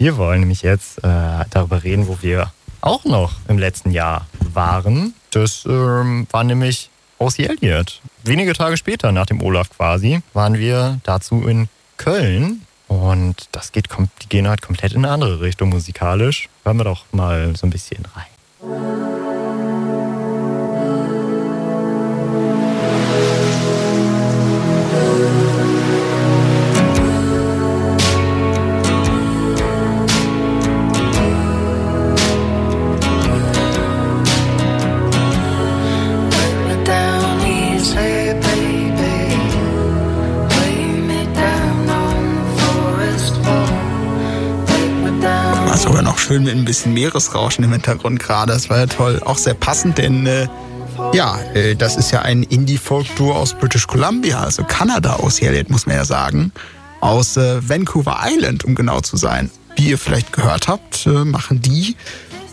Wir wollen nämlich jetzt äh, darüber reden, wo wir auch noch im letzten Jahr waren. Das ähm, war nämlich Aussie Elliott. Wenige Tage später, nach dem Olaf quasi, waren wir dazu in Köln. Und das geht, die gehen halt komplett in eine andere Richtung musikalisch. Hören wir doch mal so ein bisschen rein. Schön mit ein bisschen Meeresrauschen im Hintergrund gerade. Das war ja toll. Auch sehr passend, denn äh, ja, äh, das ist ja ein Indie-Folk-Duo aus British Columbia, also Kanada aus Elliott, muss man ja sagen. Aus äh, Vancouver Island, um genau zu sein. Wie ihr vielleicht gehört habt, äh, machen die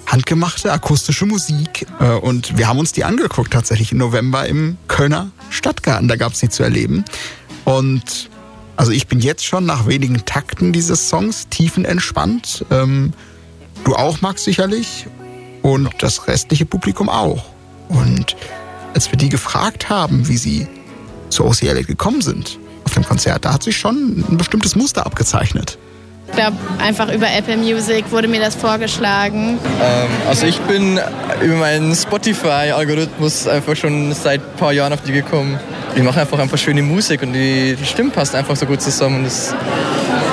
handgemachte akustische Musik. Äh, und wir haben uns die angeguckt tatsächlich im November im Kölner Stadtgarten. Da gab es sie zu erleben. Und also ich bin jetzt schon nach wenigen Takten dieses Songs tiefenentspannt. Ähm, Du auch, Max, sicherlich. Und das restliche Publikum auch. Und als wir die gefragt haben, wie sie zu OCL gekommen sind auf dem Konzert, da hat sich schon ein bestimmtes Muster abgezeichnet. Ich glaube, einfach über Apple Music wurde mir das vorgeschlagen. Ähm, also ich bin über meinen Spotify-Algorithmus einfach schon seit ein paar Jahren auf die gekommen. Die machen einfach einfach schöne Musik und die, die Stimme passt einfach so gut zusammen. Das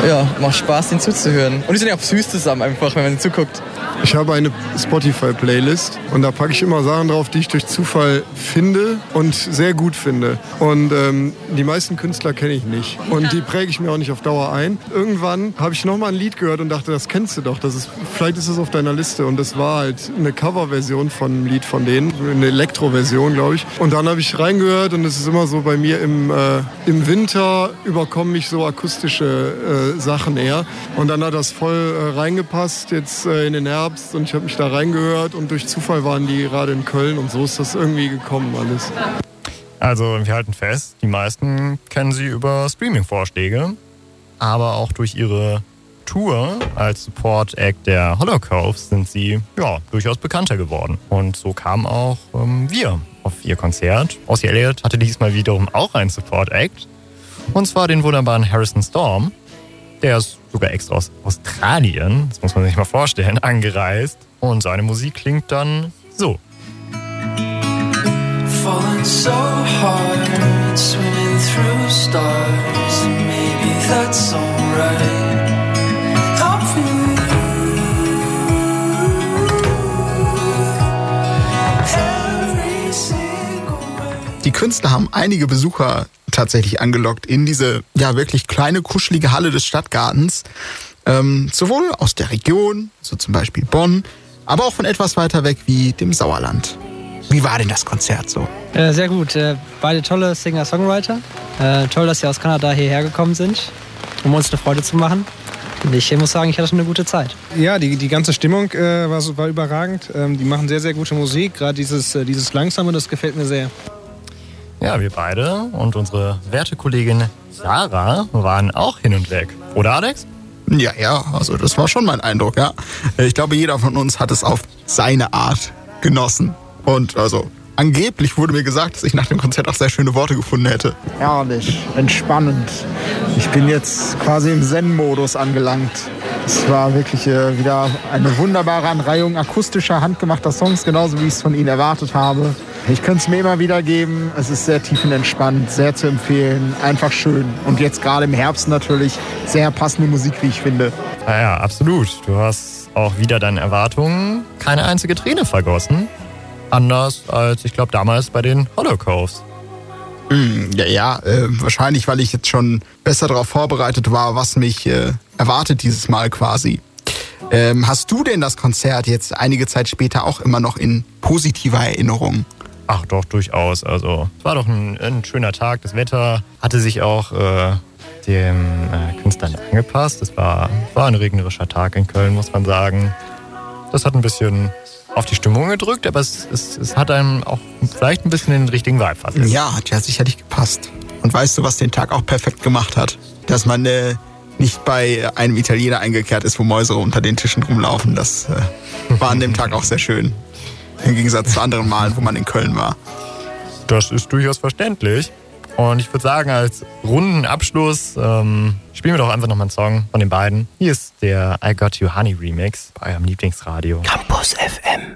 ja, macht Spaß, den zuzuhören. Und die sind ja auch süß zusammen, einfach, wenn man zuguckt. Ich habe eine Spotify-Playlist und da packe ich immer Sachen drauf, die ich durch Zufall finde und sehr gut finde. Und ähm, die meisten Künstler kenne ich nicht und die präge ich mir auch nicht auf Dauer ein. Irgendwann habe ich nochmal ein Lied gehört und dachte, das kennst du doch. Das ist, vielleicht ist es auf deiner Liste und das war halt eine Coverversion von einem Lied von denen, eine Elektro-Version, glaube ich. Und dann habe ich reingehört und es ist immer so bei mir im, äh, im Winter überkommen mich so akustische äh, Sachen eher. Und dann hat das voll äh, reingepasst jetzt äh, in den Herbst Herbst und ich habe mich da reingehört und durch Zufall waren die gerade in Köln und so ist das irgendwie gekommen alles. Also wir halten fest, die meisten kennen sie über Streaming-Vorschläge, aber auch durch ihre Tour als Support-Act der Holocaust sind sie ja durchaus bekannter geworden. Und so kamen auch ähm, wir auf ihr Konzert. Ossie Elliott hatte diesmal wiederum auch einen Support-Act. Und zwar den wunderbaren Harrison Storm. Der ist sogar extra aus Australien, das muss man sich mal vorstellen, angereist. Und seine Musik klingt dann so. Falling so hard, swimming through stars, maybe that's alright. Die Künstler haben einige Besucher tatsächlich angelockt in diese ja wirklich kleine, kuschelige Halle des Stadtgartens. Ähm, sowohl aus der Region, so zum Beispiel Bonn, aber auch von etwas weiter weg wie dem Sauerland. Wie war denn das Konzert so? Äh, sehr gut. Äh, beide tolle Singer-Songwriter. Äh, toll, dass sie aus Kanada hierher gekommen sind, um uns eine Freude zu machen. Und ich muss sagen, ich hatte eine gute Zeit. Ja, die, die ganze Stimmung äh, war, war überragend. Ähm, die machen sehr, sehr gute Musik. Gerade dieses, äh, dieses Langsame, das gefällt mir sehr. Ja, wir beide und unsere werte Kollegin Sarah waren auch hin und weg. Oder Alex? Ja, ja, also das war schon mein Eindruck, ja. Ich glaube, jeder von uns hat es auf seine Art genossen. Und also angeblich wurde mir gesagt, dass ich nach dem Konzert auch sehr schöne Worte gefunden hätte. Herrlich, entspannend. Ich bin jetzt quasi im Zen-Modus angelangt. Es war wirklich äh, wieder eine wunderbare Anreihung akustischer, handgemachter Songs, genauso wie ich es von Ihnen erwartet habe. Ich könnte es mir immer wieder geben. Es ist sehr tiefenentspannt, sehr zu empfehlen, einfach schön. Und jetzt gerade im Herbst natürlich sehr passende Musik, wie ich finde. Ja, ja, absolut. Du hast auch wieder deinen Erwartungen keine einzige Träne vergossen. Anders als, ich glaube, damals bei den Holocaust. Mm, ja, ja äh, wahrscheinlich, weil ich jetzt schon besser darauf vorbereitet war, was mich äh, erwartet dieses Mal quasi. Ähm, hast du denn das Konzert jetzt einige Zeit später auch immer noch in positiver Erinnerung? Ach doch, durchaus. Also es war doch ein, ein schöner Tag. Das Wetter hatte sich auch äh, dem äh, Künstlern angepasst. Es war, war ein regnerischer Tag in Köln, muss man sagen. Das hat ein bisschen auf die Stimmung gedrückt, aber es, es, es hat einem auch vielleicht ein bisschen den richtigen Vibe versetzt. Ja, hat ja sicherlich gepasst. Und weißt du, was den Tag auch perfekt gemacht hat? Dass man äh, nicht bei einem Italiener eingekehrt ist, wo Mäuse unter den Tischen rumlaufen. Das äh, war an dem Tag auch sehr schön. Im Gegensatz zu anderen Malen, wo man in Köln war. Das ist durchaus verständlich. Und ich würde sagen, als runden Abschluss ähm, spielen wir doch einfach nochmal einen Song von den beiden. Hier ist der I Got You Honey Remix bei eurem Lieblingsradio. Campus FM.